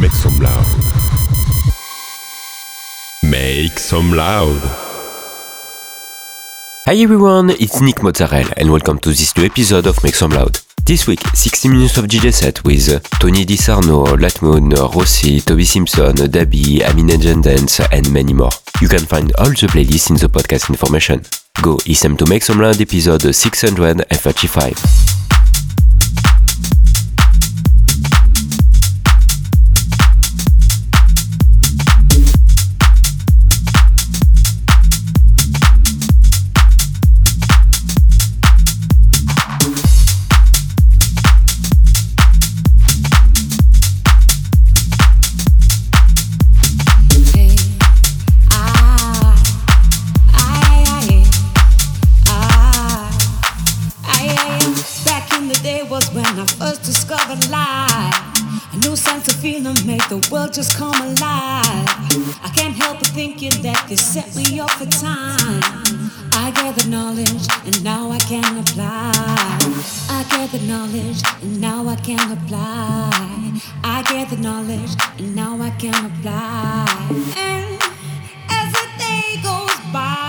Make some loud. Make some loud. Hi everyone, it's Nick Mozzarella and welcome to this new episode of Make Some Loud. This week, 60 minutes of DJ set with Tony DiSarno, Latmun, Rossi, Toby Simpson, Dabi, Amine Dance, and many more. You can find all the playlists in the podcast information. Go listen to Make Some Loud episode 635. Knowledge and now I can apply. I gathered knowledge and now I can apply. I gathered knowledge and now I can apply. And as the day goes by,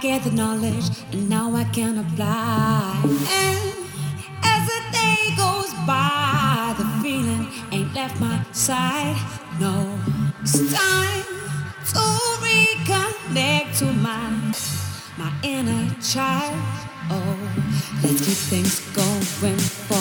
get the knowledge and now I can apply. And as the day goes by, the feeling ain't left my side. No, it's time to reconnect to my my inner child. Oh, let's keep things going. For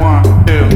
One, two.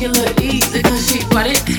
regular easy cause she bought it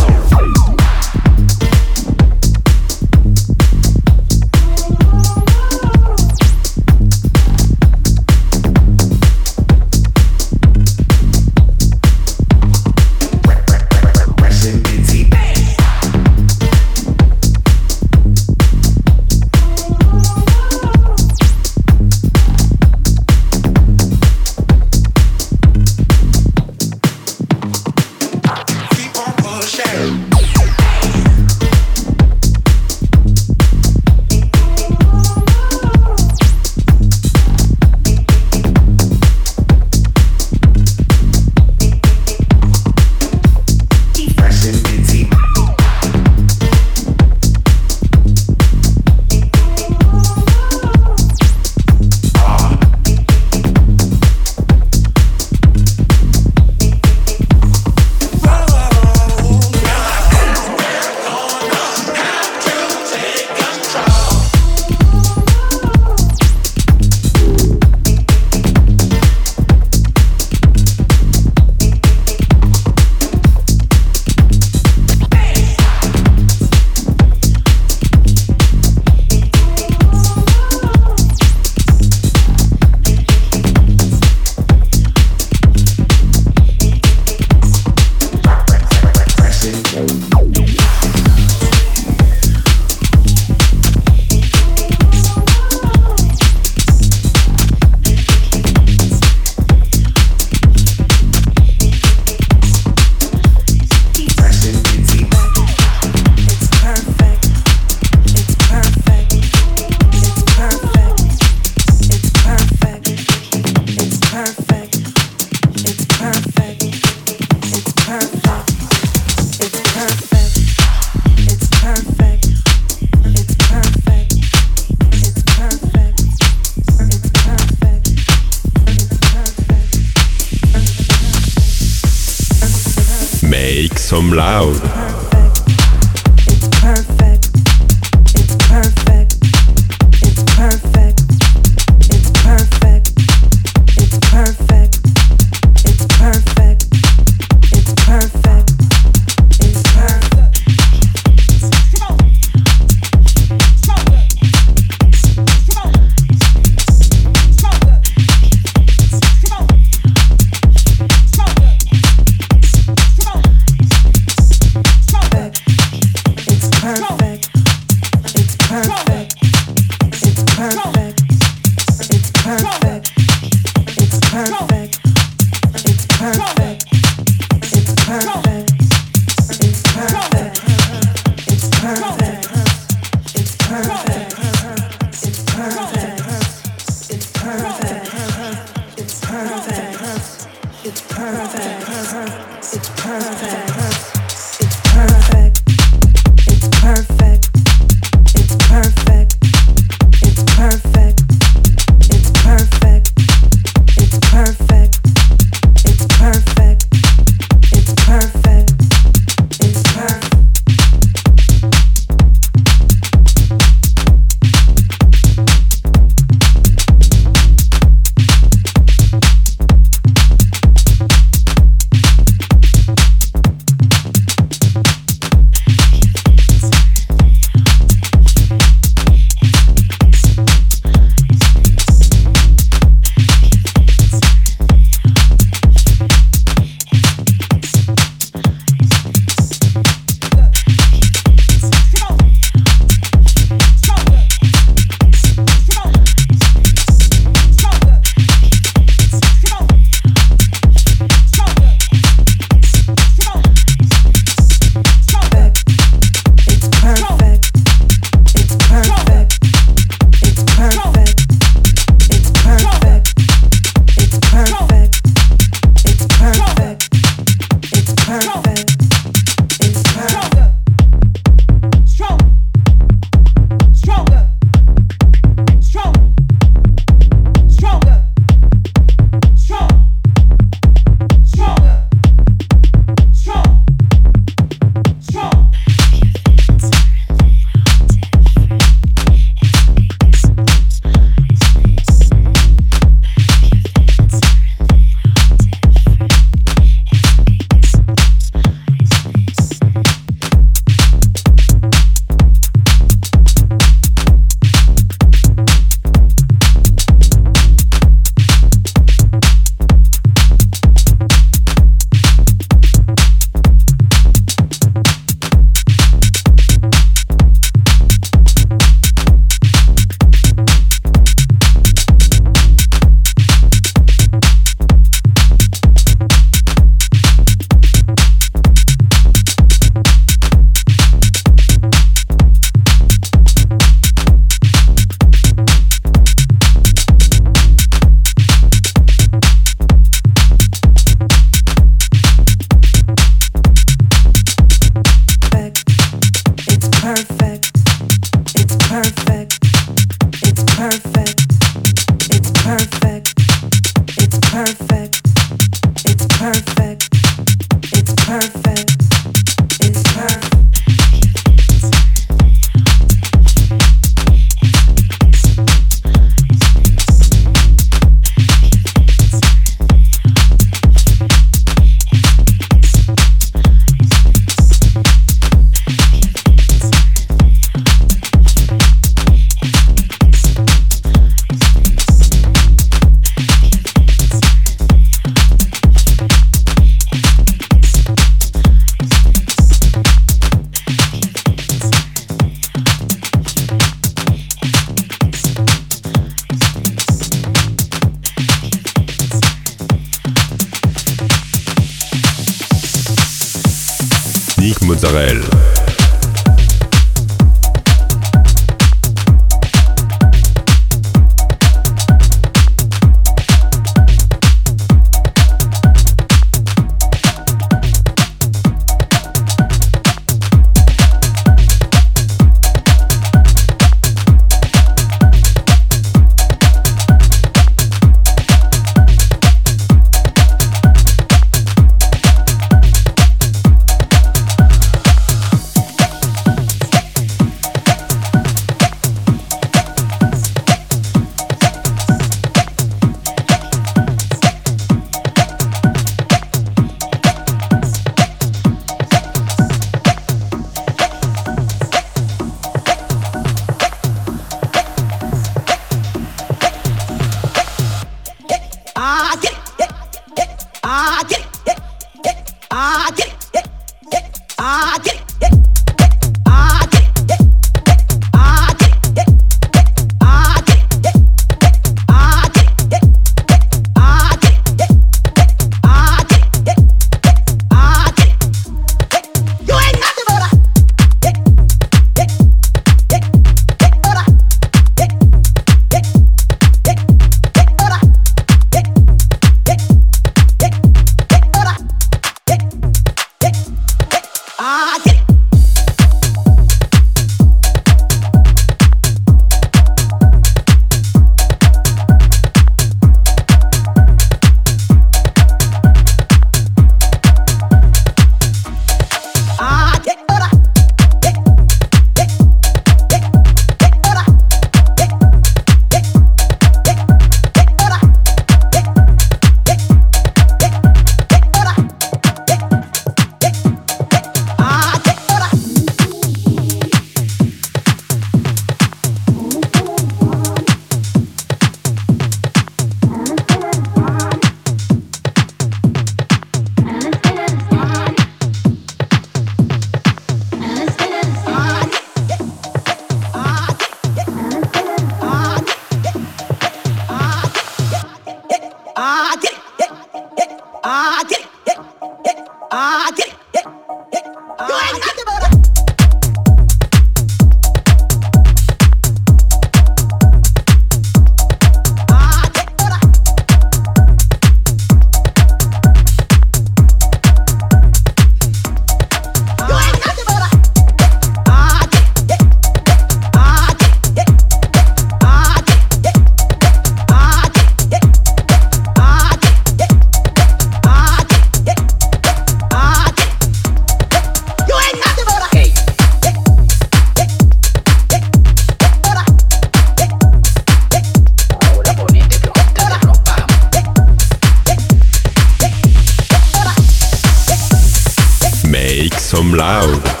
some loud.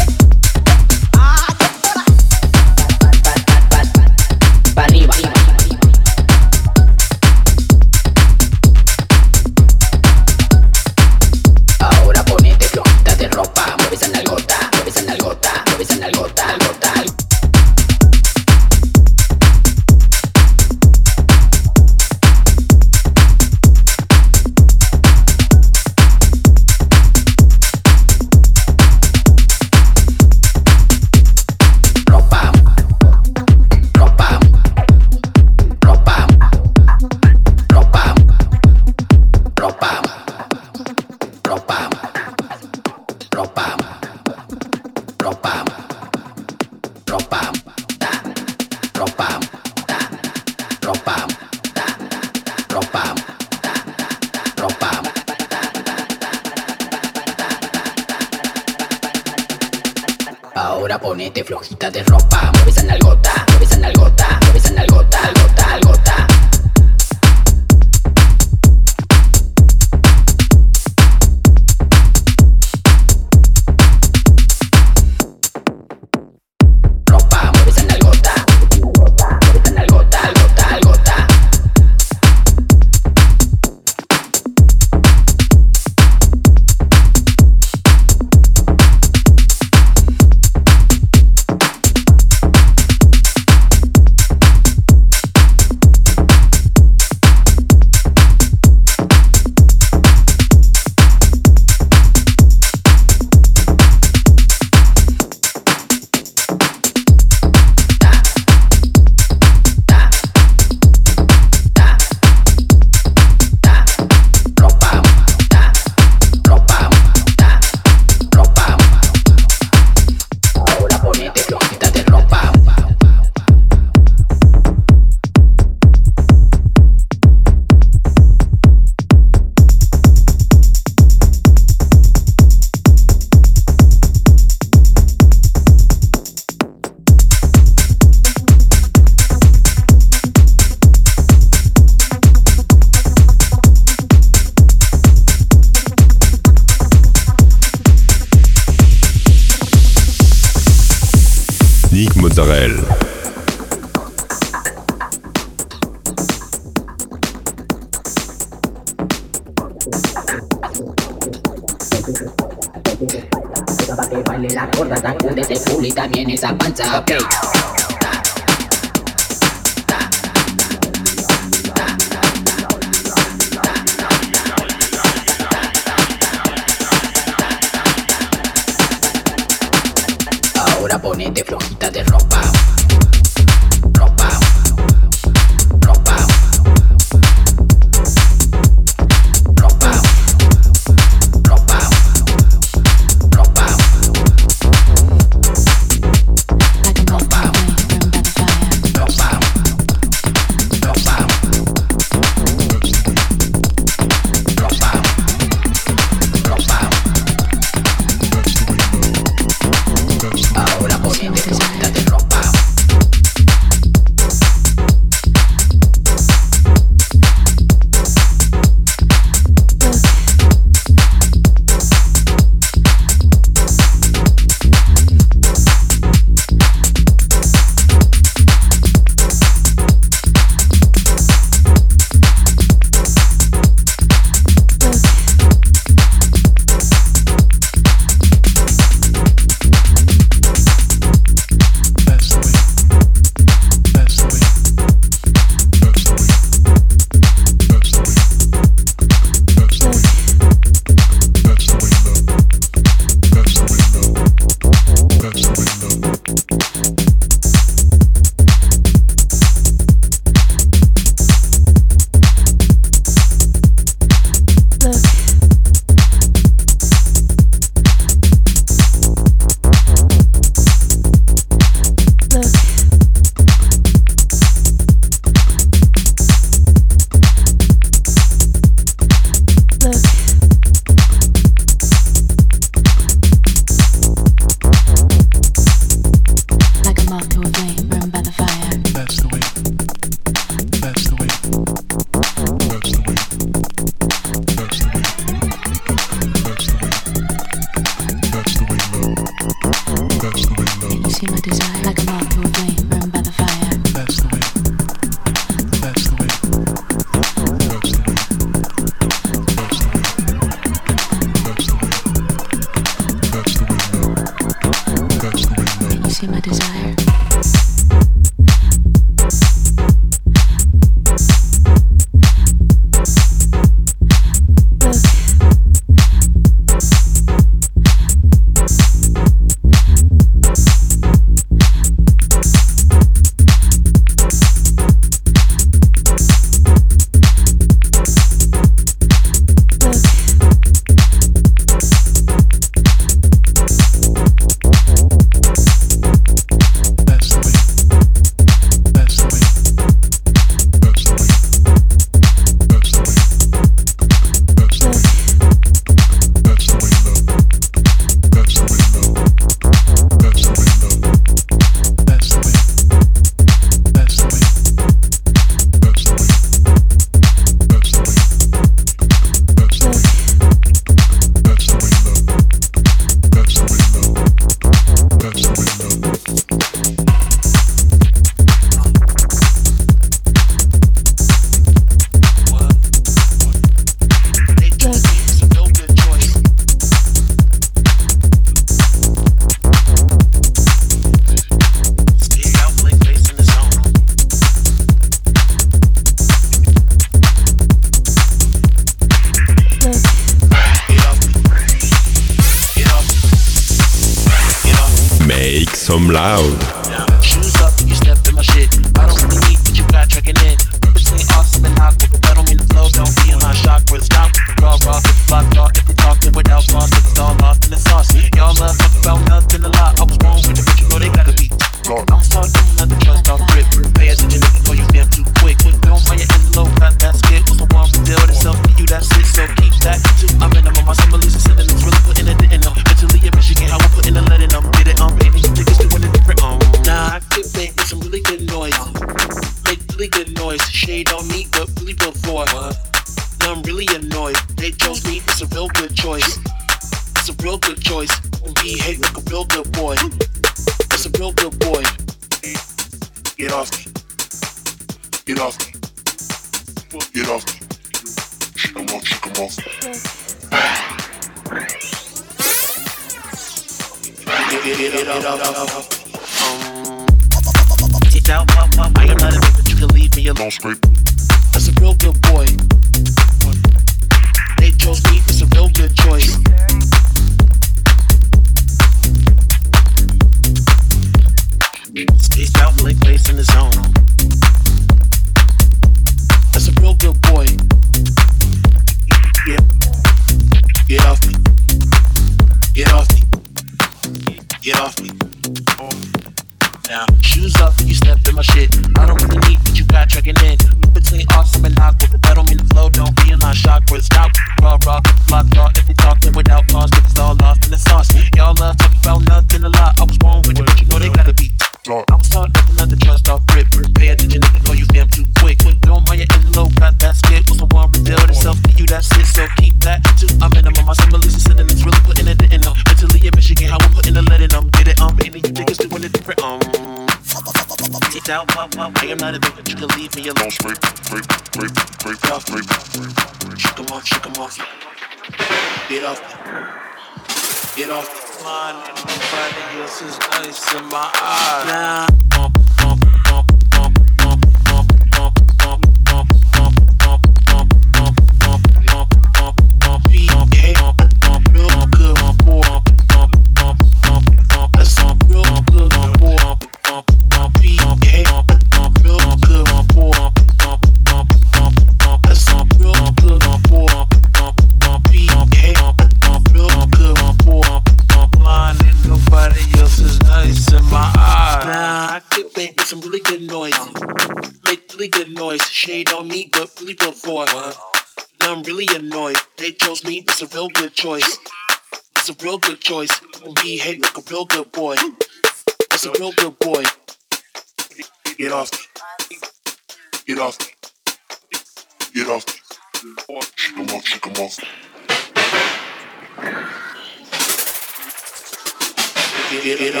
I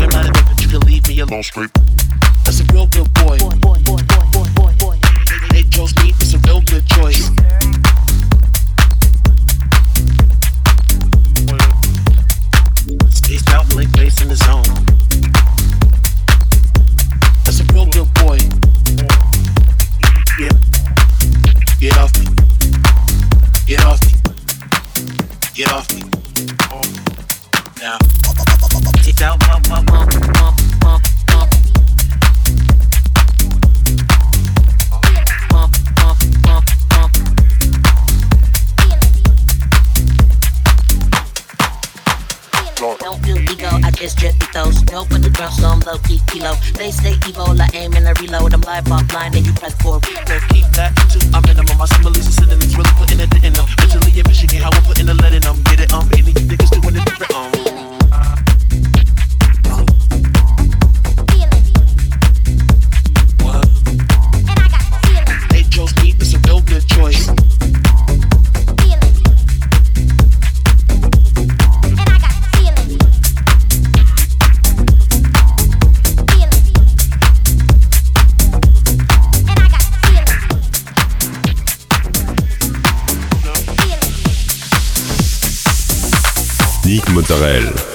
am not a leave me alone. That's a real good boy. chose me. It's a real good choice. Out, in the zone. That's a real good boy. Get off me. Now. Get out, bump, bump, bump, bump, bump, bump. Don't feel ego, I just jet those. No for the ground, so I'm low key kilo. They say evil, I aim and I reload. I'm live offline, and you press forward. Keep that to a minimum. My similes are synonyms, really putting it in. Mentally, if Israel.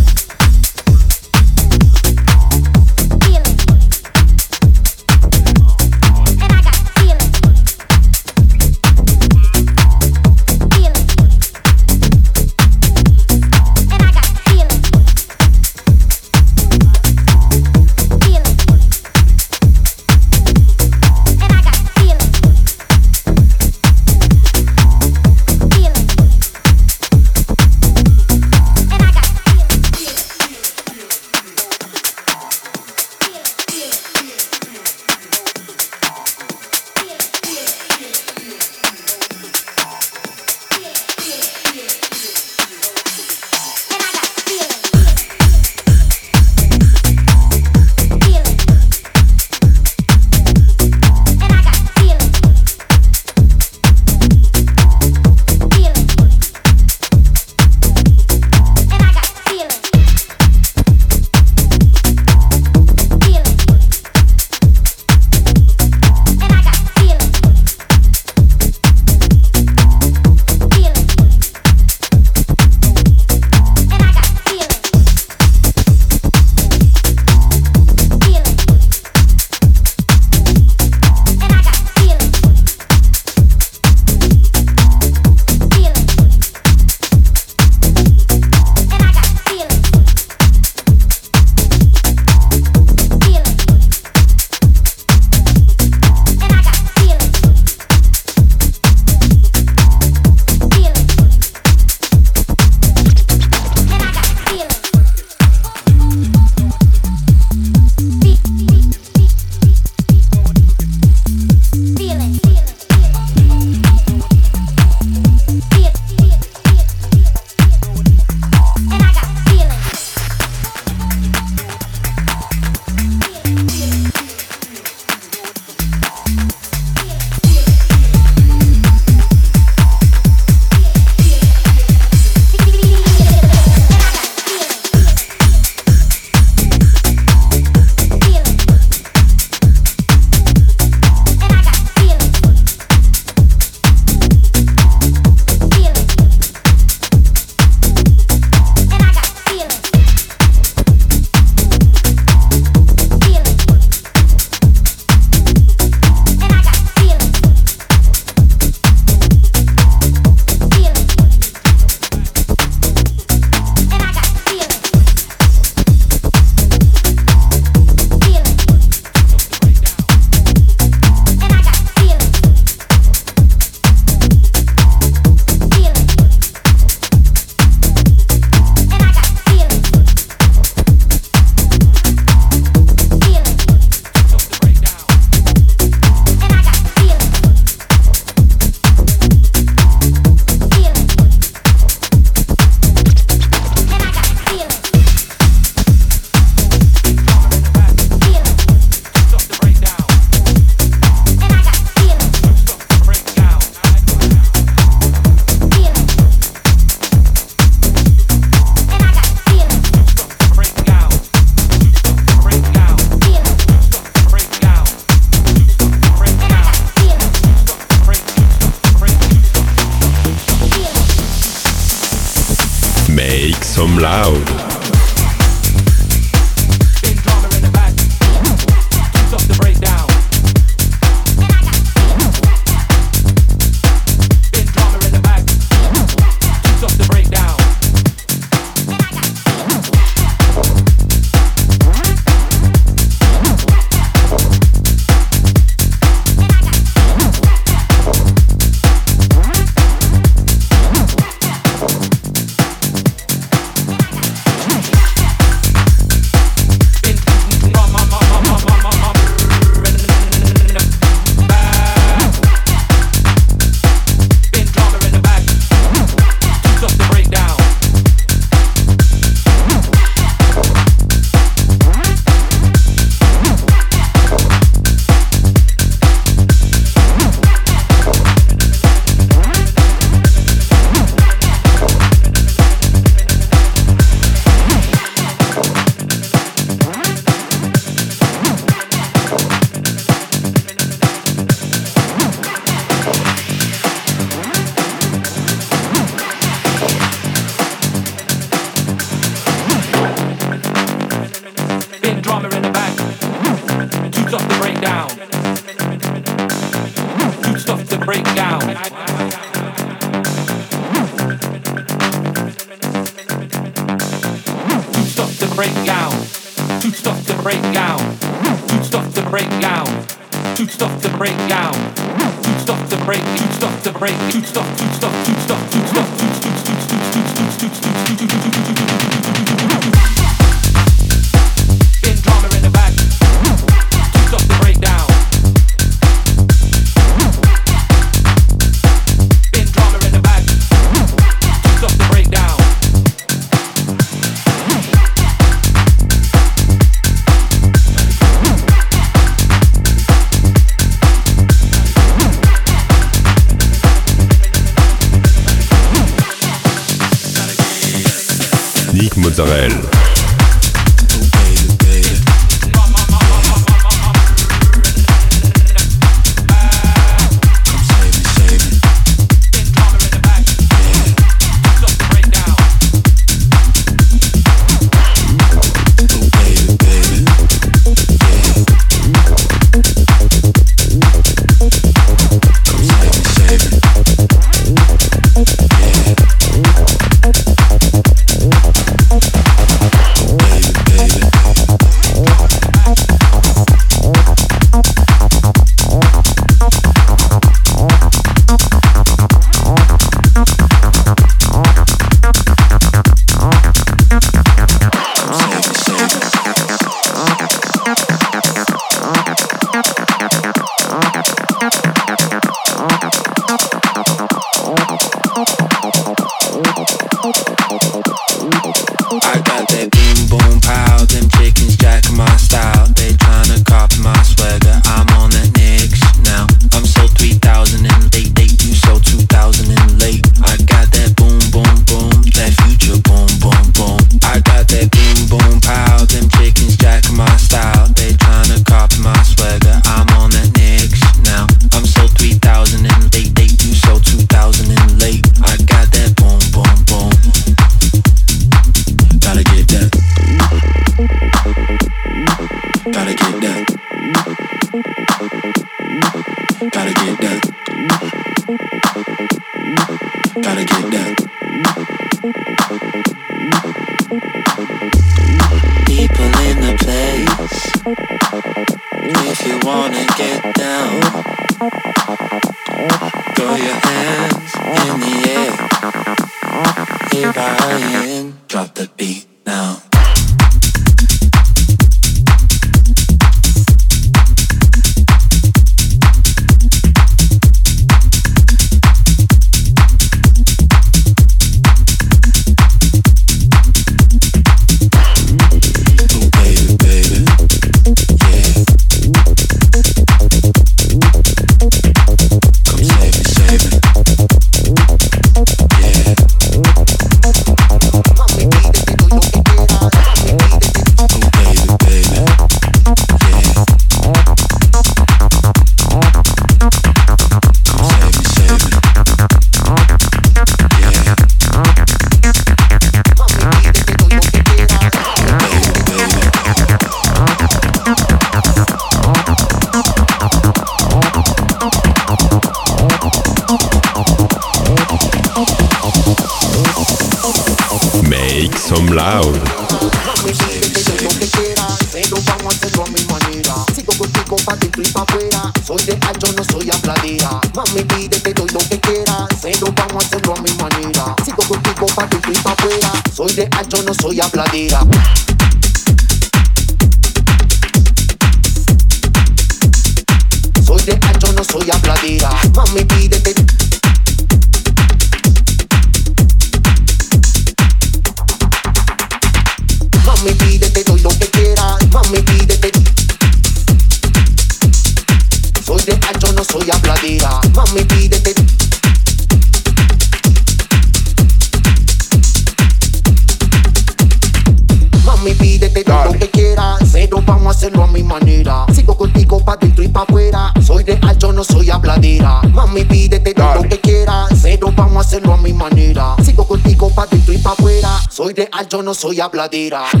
No soy habladera.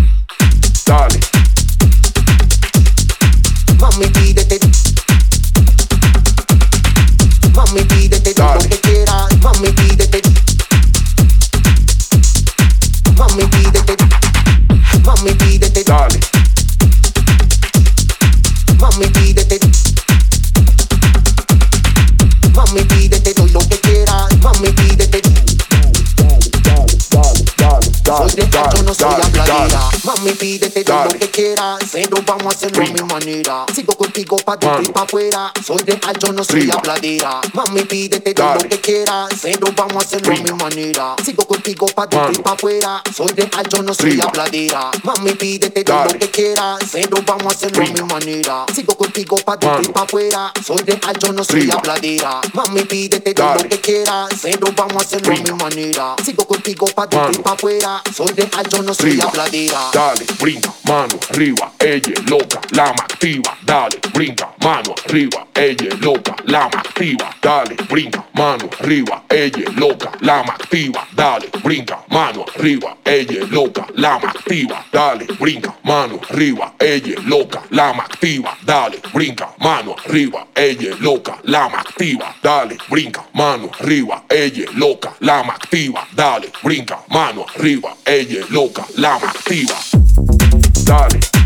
Soy de alto, no soy habladera. Mami, pídete, doy lo que quieras. Pero vamos a hacerlo a mi manera. Sigo contigo pa' dentro y pa' afuera. Soy de alto, no soy habladera. Mami, pídete, doy lo que quieras. Pero vamos a hacerlo a mi manera. Sigo contigo pa' dentro y pa' afuera. Soy de alto, no soy habladera. Mami, pídete, doy lo que quieras. Pero vamos a hacerlo a mi manera. Sigo contigo pa' dentro y pa' afuera. Soy de alto, no soy habladera. Mami, pídete todo lo que quieras. Pero vamos a hacerlo a mi manera. Sigo contigo pa' dentro y pa' afuera. Soy de alto, no soy habladera. dale, brinca, mano arriba, ella es loca, la más activa, dale, brinca, mano arriba, ella es loca, la más activa, dale, brinca, mano arriba, ella es loca, la más activa, dale, brinca, mano arriba, ella es loca, la más activa, dale, brinca, mano arriba, ella es loca, la más activa, dale, brinca, mano arriba, ella es loca, la más activa, dale, brinca, mano arriba, ella es loca, la más activa, dale, brinca, mano arriba, ella es loca, la activa. Dale.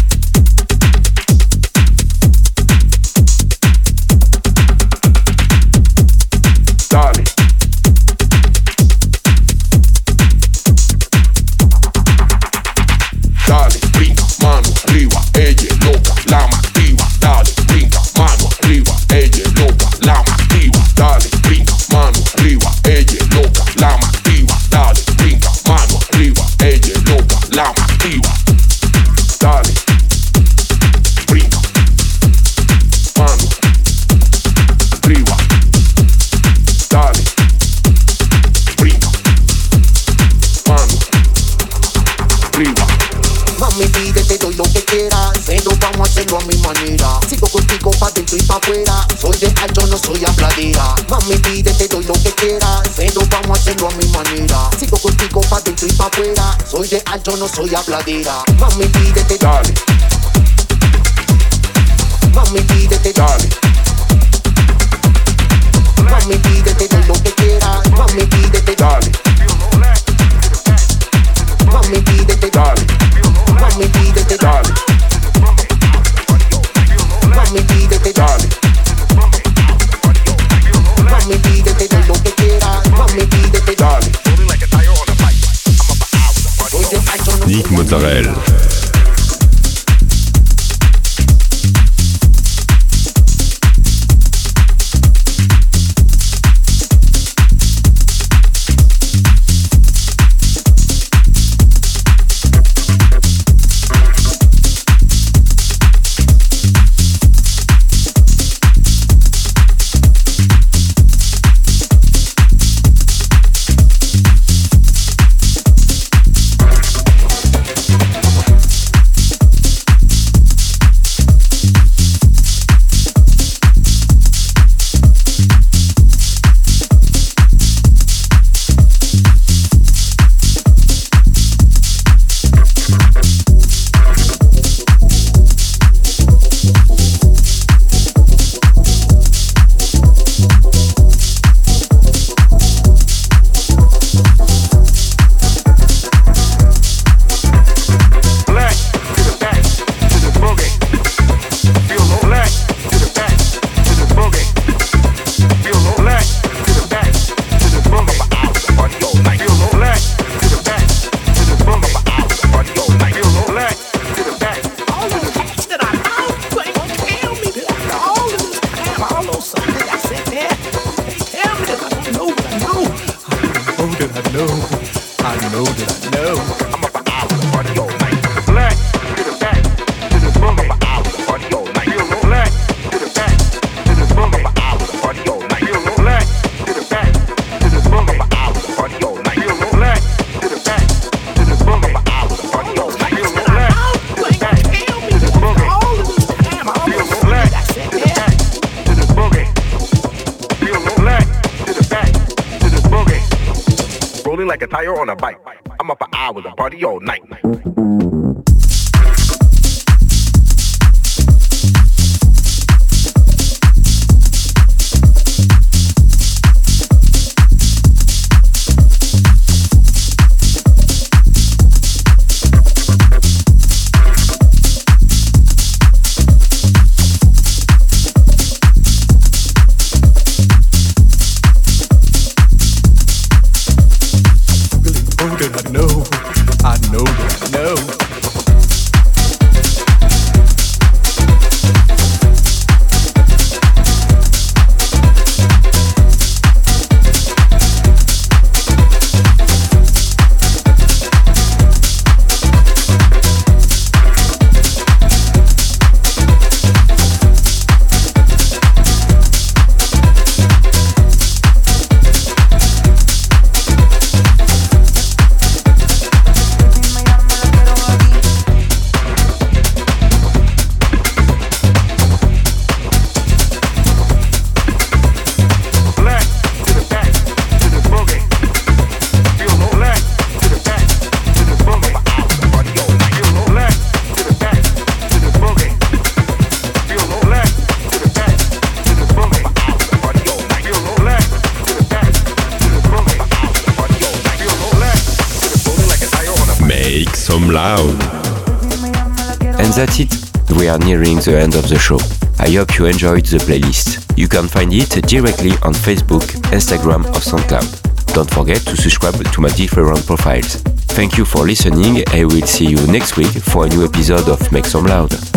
Pa' afuera. Soy de alto, no soy habladera. Mami, pídete, doy lo que quieras. Pero vamos a hacerlo a mi manera. Sigo contigo pa' dentro y pa' afuera. Soy de alto, no soy habladera. Mami, pídete, Dale, mami, pídete, dale, mami, pídete, doy lo que quieras. Mami, dale, mami, pídete, dale, mami, pídete, dale, mami, pídete, dale. Mami, pídete, doy lo que quieras. Mami, pídete, Dale. soy de alto, no party all Mozzarella. Are nearing the end of the show. I hope you enjoyed the playlist. You can find it directly on Facebook, Instagram, or SoundCloud. Don't forget to subscribe to my different profiles. Thank you for listening. I will see you next week for a new episode of Make Some Loud.